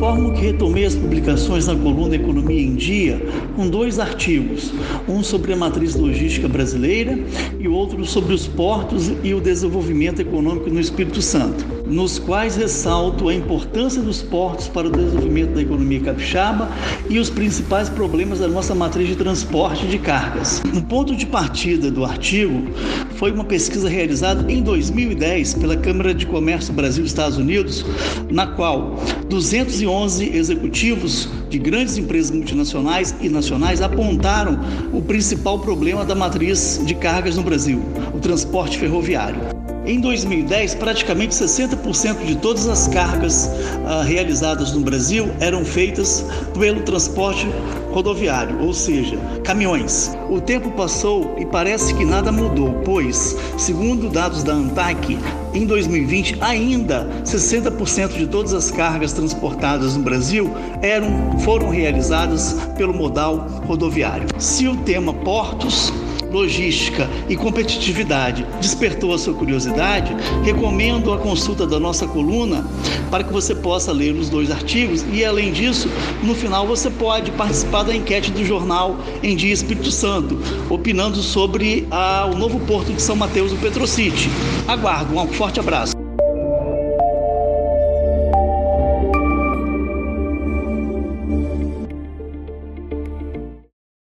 Informo que retomei as publicações na coluna Economia em Dia com dois artigos, um sobre a matriz logística brasileira e outro sobre os portos e o desenvolvimento econômico no Espírito Santo, nos quais ressalto a importância dos portos para o desenvolvimento da economia capixaba e os principais problemas da nossa matriz de transporte de cargas. No ponto de partida do artigo foi uma pesquisa realizada em 2010 pela Câmara de Comércio Brasil-Estados Unidos, na qual 211 executivos de grandes empresas multinacionais e nacionais apontaram o principal problema da matriz de cargas no Brasil, o transporte ferroviário. Em 2010, praticamente 60% de todas as cargas ah, realizadas no Brasil eram feitas pelo transporte rodoviário, ou seja, caminhões. O tempo passou e parece que nada mudou, pois, segundo dados da ANTAC, em 2020 ainda 60% de todas as cargas transportadas no Brasil eram foram realizadas pelo modal rodoviário. Se o tema portos logística e competitividade despertou a sua curiosidade, recomendo a consulta da nossa coluna para que você possa ler os dois artigos e, além disso, no final você pode participar da enquete do jornal Em Dia Espírito Santo, opinando sobre a, o novo porto de São Mateus do Petrocity. Aguardo, um forte abraço.